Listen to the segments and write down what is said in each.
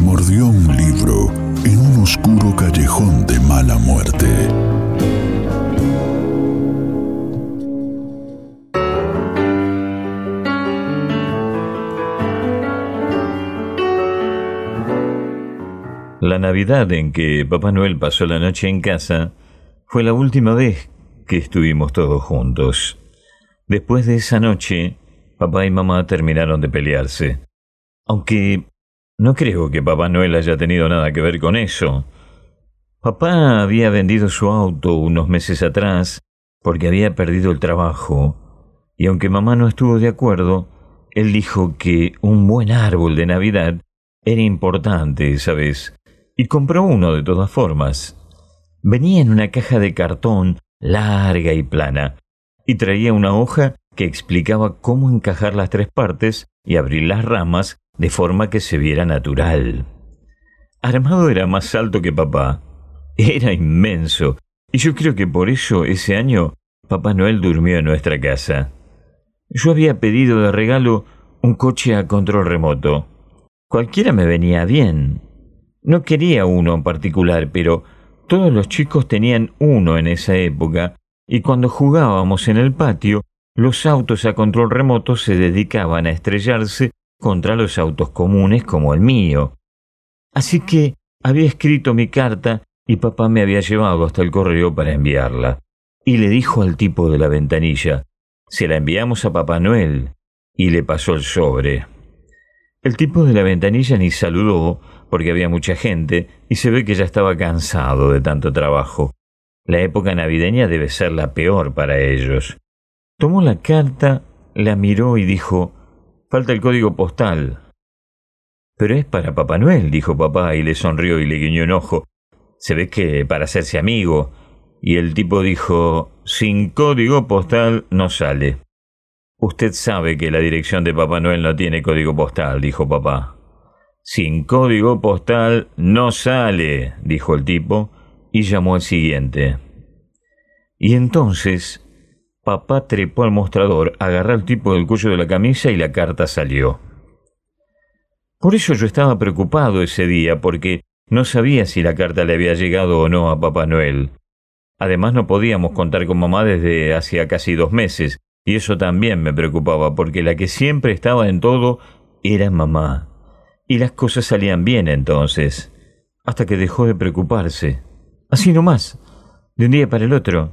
Mordió un libro en un oscuro callejón de mala muerte. La Navidad en que Papá Noel pasó la noche en casa fue la última vez que estuvimos todos juntos. Después de esa noche, papá y mamá terminaron de pelearse. Aunque no creo que Papá Noel haya tenido nada que ver con eso. Papá había vendido su auto unos meses atrás porque había perdido el trabajo, y aunque mamá no estuvo de acuerdo, él dijo que un buen árbol de Navidad era importante esa vez, y compró uno de todas formas. Venía en una caja de cartón larga y plana, y traía una hoja que explicaba cómo encajar las tres partes y abrir las ramas de forma que se viera natural. Armado era más alto que papá. Era inmenso, y yo creo que por eso ese año Papá Noel durmió en nuestra casa. Yo había pedido de regalo un coche a control remoto. Cualquiera me venía bien. No quería uno en particular, pero todos los chicos tenían uno en esa época, y cuando jugábamos en el patio, los autos a control remoto se dedicaban a estrellarse contra los autos comunes como el mío. Así que había escrito mi carta y papá me había llevado hasta el correo para enviarla. Y le dijo al tipo de la ventanilla, se la enviamos a Papá Noel, y le pasó el sobre. El tipo de la ventanilla ni saludó, porque había mucha gente, y se ve que ya estaba cansado de tanto trabajo. La época navideña debe ser la peor para ellos. Tomó la carta, la miró y dijo, falta el código postal. Pero es para Papá Noel, dijo papá, y le sonrió y le guiñó un ojo. Se ve que para hacerse amigo. Y el tipo dijo, sin código postal no sale. Usted sabe que la dirección de Papá Noel no tiene código postal, dijo papá. Sin código postal no sale, dijo el tipo, y llamó al siguiente. Y entonces papá trepó al mostrador, agarró al tipo del cuello de la camisa y la carta salió. Por eso yo estaba preocupado ese día, porque no sabía si la carta le había llegado o no a Papá Noel. Además no podíamos contar con mamá desde hacía casi dos meses, y eso también me preocupaba, porque la que siempre estaba en todo era mamá. Y las cosas salían bien entonces, hasta que dejó de preocuparse. Así nomás, de un día para el otro.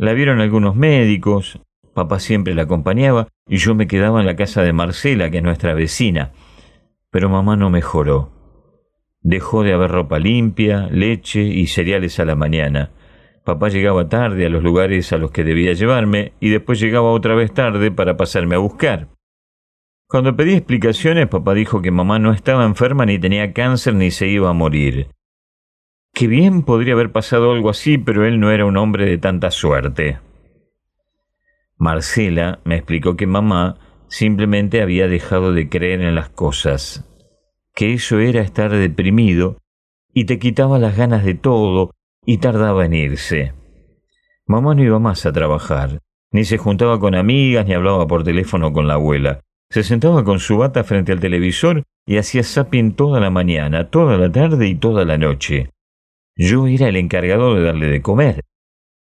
La vieron algunos médicos, papá siempre la acompañaba, y yo me quedaba en la casa de Marcela, que es nuestra vecina. Pero mamá no mejoró. Dejó de haber ropa limpia, leche y cereales a la mañana. Papá llegaba tarde a los lugares a los que debía llevarme y después llegaba otra vez tarde para pasarme a buscar. Cuando pedí explicaciones, papá dijo que mamá no estaba enferma ni tenía cáncer ni se iba a morir. Que bien podría haber pasado algo así, pero él no era un hombre de tanta suerte. Marcela me explicó que mamá simplemente había dejado de creer en las cosas, que eso era estar deprimido y te quitaba las ganas de todo y tardaba en irse. Mamá no iba más a trabajar, ni se juntaba con amigas ni hablaba por teléfono con la abuela. Se sentaba con su bata frente al televisor y hacía zapping toda la mañana, toda la tarde y toda la noche. Yo era el encargado de darle de comer.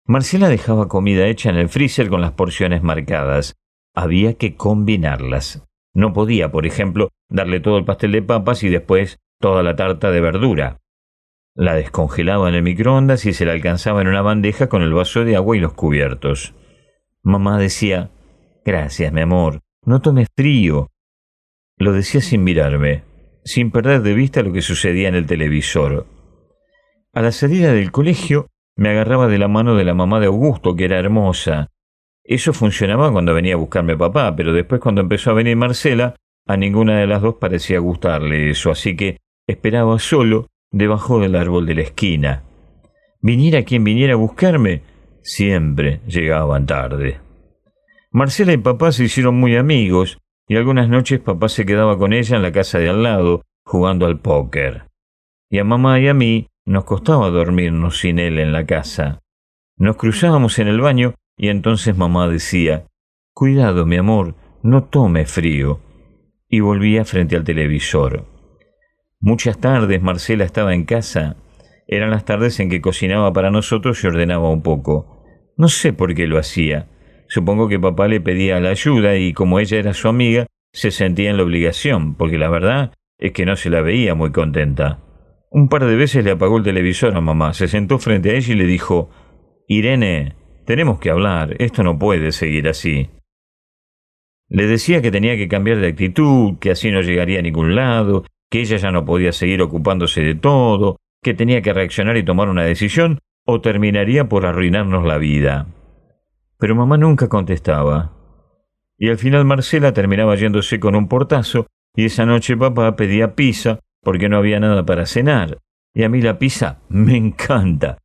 Marcela dejaba comida hecha en el freezer con las porciones marcadas. Había que combinarlas. No podía, por ejemplo, darle todo el pastel de papas y después toda la tarta de verdura. La descongelaba en el microondas y se la alcanzaba en una bandeja con el vaso de agua y los cubiertos. Mamá decía, Gracias, mi amor, no tomes frío. Lo decía sin mirarme, sin perder de vista lo que sucedía en el televisor. A la salida del colegio me agarraba de la mano de la mamá de Augusto, que era hermosa. Eso funcionaba cuando venía a buscarme papá, pero después cuando empezó a venir Marcela, a ninguna de las dos parecía gustarle eso, así que esperaba solo debajo del árbol de la esquina. Viniera quien viniera a buscarme, siempre llegaban tarde. Marcela y papá se hicieron muy amigos, y algunas noches papá se quedaba con ella en la casa de al lado, jugando al póker. Y a mamá y a mí nos costaba dormirnos sin él en la casa. Nos cruzábamos en el baño y entonces mamá decía, Cuidado, mi amor, no tome frío. Y volvía frente al televisor. Muchas tardes Marcela estaba en casa. Eran las tardes en que cocinaba para nosotros y ordenaba un poco. No sé por qué lo hacía. Supongo que papá le pedía la ayuda y como ella era su amiga, se sentía en la obligación, porque la verdad es que no se la veía muy contenta. Un par de veces le apagó el televisor a mamá, se sentó frente a ella y le dijo Irene, tenemos que hablar, esto no puede seguir así. Le decía que tenía que cambiar de actitud, que así no llegaría a ningún lado, que ella ya no podía seguir ocupándose de todo, que tenía que reaccionar y tomar una decisión, o terminaría por arruinarnos la vida. Pero mamá nunca contestaba. Y al final Marcela terminaba yéndose con un portazo, y esa noche papá pedía pizza porque no había nada para cenar. Y a mí la pizza me encanta.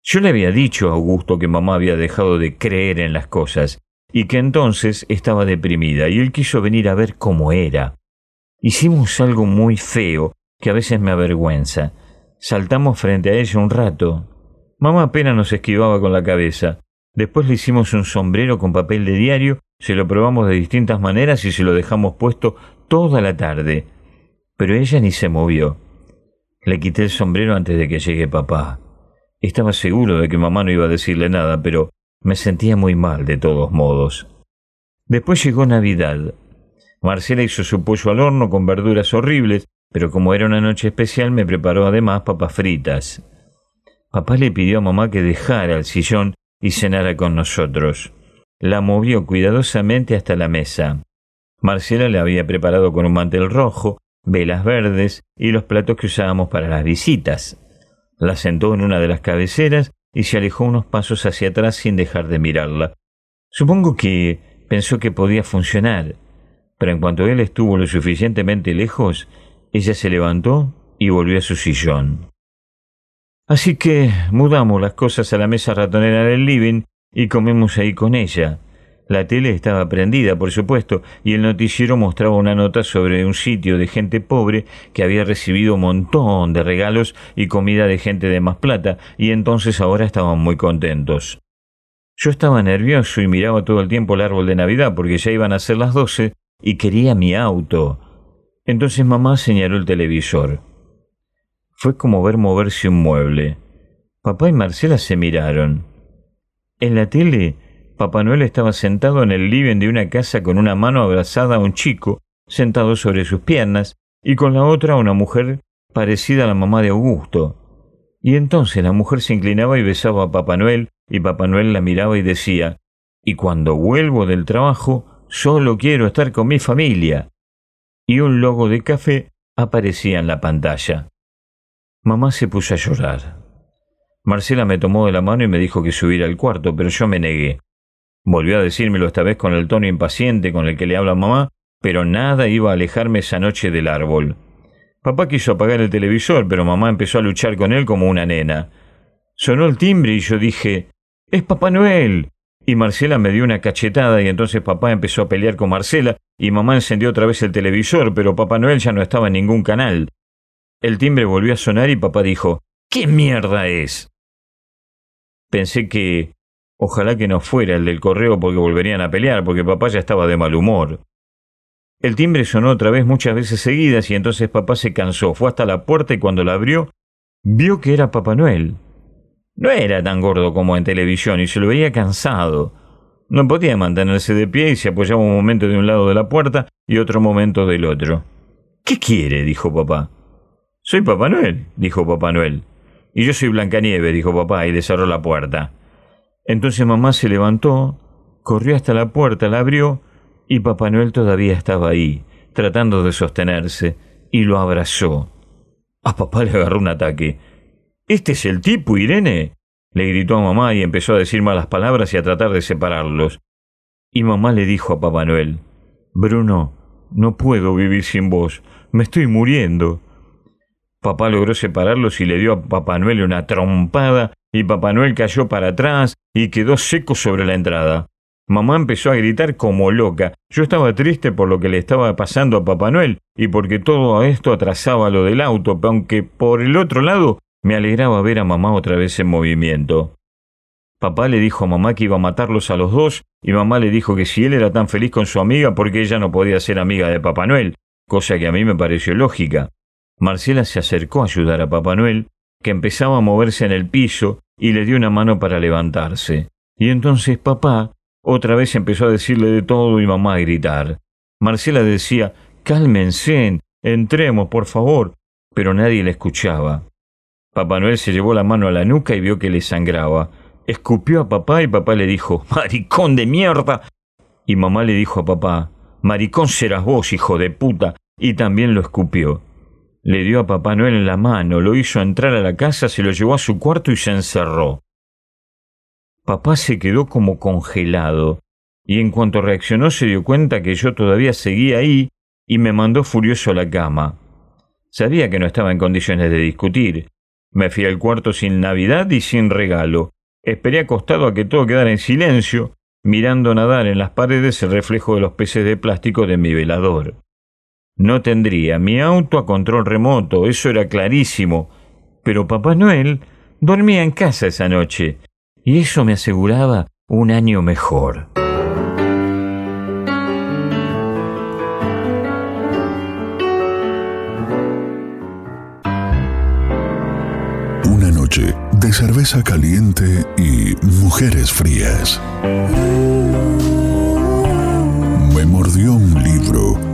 Yo le había dicho a Augusto que mamá había dejado de creer en las cosas y que entonces estaba deprimida y él quiso venir a ver cómo era. Hicimos algo muy feo que a veces me avergüenza. Saltamos frente a ella un rato. Mamá apenas nos esquivaba con la cabeza. Después le hicimos un sombrero con papel de diario, se lo probamos de distintas maneras y se lo dejamos puesto toda la tarde. Pero ella ni se movió. Le quité el sombrero antes de que llegue papá. Estaba seguro de que mamá no iba a decirle nada, pero me sentía muy mal de todos modos. Después llegó Navidad. Marcela hizo su pollo al horno con verduras horribles, pero como era una noche especial me preparó además papas fritas. Papá le pidió a mamá que dejara el sillón y cenara con nosotros. La movió cuidadosamente hasta la mesa. Marcela le había preparado con un mantel rojo, velas verdes y los platos que usábamos para las visitas. La sentó en una de las cabeceras y se alejó unos pasos hacia atrás sin dejar de mirarla. Supongo que pensó que podía funcionar, pero en cuanto él estuvo lo suficientemente lejos, ella se levantó y volvió a su sillón. Así que mudamos las cosas a la mesa ratonera del living y comemos ahí con ella. La tele estaba prendida, por supuesto, y el noticiero mostraba una nota sobre un sitio de gente pobre que había recibido un montón de regalos y comida de gente de más plata, y entonces ahora estaban muy contentos. Yo estaba nervioso y miraba todo el tiempo el árbol de Navidad porque ya iban a ser las doce y quería mi auto. Entonces mamá señaló el televisor. Fue como ver moverse un mueble. Papá y Marcela se miraron. En la tele, Papá Noel estaba sentado en el living de una casa con una mano abrazada a un chico, sentado sobre sus piernas, y con la otra una mujer parecida a la mamá de Augusto. Y entonces la mujer se inclinaba y besaba a Papá Noel, y Papá Noel la miraba y decía, y cuando vuelvo del trabajo, solo quiero estar con mi familia. Y un logo de café aparecía en la pantalla. Mamá se puso a llorar. Marcela me tomó de la mano y me dijo que subiera al cuarto, pero yo me negué. Volvió a decírmelo esta vez con el tono impaciente con el que le habla mamá, pero nada iba a alejarme esa noche del árbol. Papá quiso apagar el televisor, pero mamá empezó a luchar con él como una nena. Sonó el timbre y yo dije, ¡Es Papá Noel! Y Marcela me dio una cachetada y entonces papá empezó a pelear con Marcela y mamá encendió otra vez el televisor, pero Papá Noel ya no estaba en ningún canal. El timbre volvió a sonar y papá dijo, ¿Qué mierda es? Pensé que ojalá que no fuera el del correo porque volverían a pelear, porque papá ya estaba de mal humor. El timbre sonó otra vez muchas veces seguidas y entonces papá se cansó, fue hasta la puerta y cuando la abrió, vio que era Papá Noel. No era tan gordo como en televisión y se lo veía cansado. No podía mantenerse de pie y se apoyaba un momento de un lado de la puerta y otro momento del otro. ¿Qué quiere? dijo papá. Soy Papá Noel, dijo Papá Noel. Y yo soy Blancanieve, dijo papá, y le la puerta. Entonces mamá se levantó, corrió hasta la puerta, la abrió, y Papá Noel todavía estaba ahí, tratando de sostenerse, y lo abrazó. A papá le agarró un ataque. ¿Este es el tipo, Irene? le gritó a mamá y empezó a decir malas palabras y a tratar de separarlos. Y mamá le dijo a Papá Noel, Bruno, No puedo vivir sin vos. Me estoy muriendo. Papá logró separarlos y le dio a Papá Noel una trompada y Papá Noel cayó para atrás y quedó seco sobre la entrada. Mamá empezó a gritar como loca. Yo estaba triste por lo que le estaba pasando a Papá Noel y porque todo esto atrasaba lo del auto, aunque por el otro lado me alegraba ver a mamá otra vez en movimiento. Papá le dijo a mamá que iba a matarlos a los dos y mamá le dijo que si él era tan feliz con su amiga, porque ella no podía ser amiga de Papá Noel, cosa que a mí me pareció lógica. Marcela se acercó a ayudar a Papá Noel, que empezaba a moverse en el piso, y le dio una mano para levantarse. Y entonces papá otra vez empezó a decirle de todo y mamá a gritar. Marcela decía, cálmense, entremos, por favor, pero nadie la escuchaba. Papá Noel se llevó la mano a la nuca y vio que le sangraba. Escupió a papá y papá le dijo, maricón de mierda. Y mamá le dijo a papá, maricón serás vos, hijo de puta, y también lo escupió. Le dio a Papá Noel en la mano, lo hizo entrar a la casa, se lo llevó a su cuarto y se encerró. Papá se quedó como congelado, y en cuanto reaccionó se dio cuenta que yo todavía seguía ahí y me mandó furioso a la cama. Sabía que no estaba en condiciones de discutir. Me fui al cuarto sin Navidad y sin regalo. Esperé acostado a que todo quedara en silencio, mirando nadar en las paredes el reflejo de los peces de plástico de mi velador. No tendría mi auto a control remoto, eso era clarísimo, pero Papá Noel dormía en casa esa noche y eso me aseguraba un año mejor. Una noche de cerveza caliente y mujeres frías. Me mordió un libro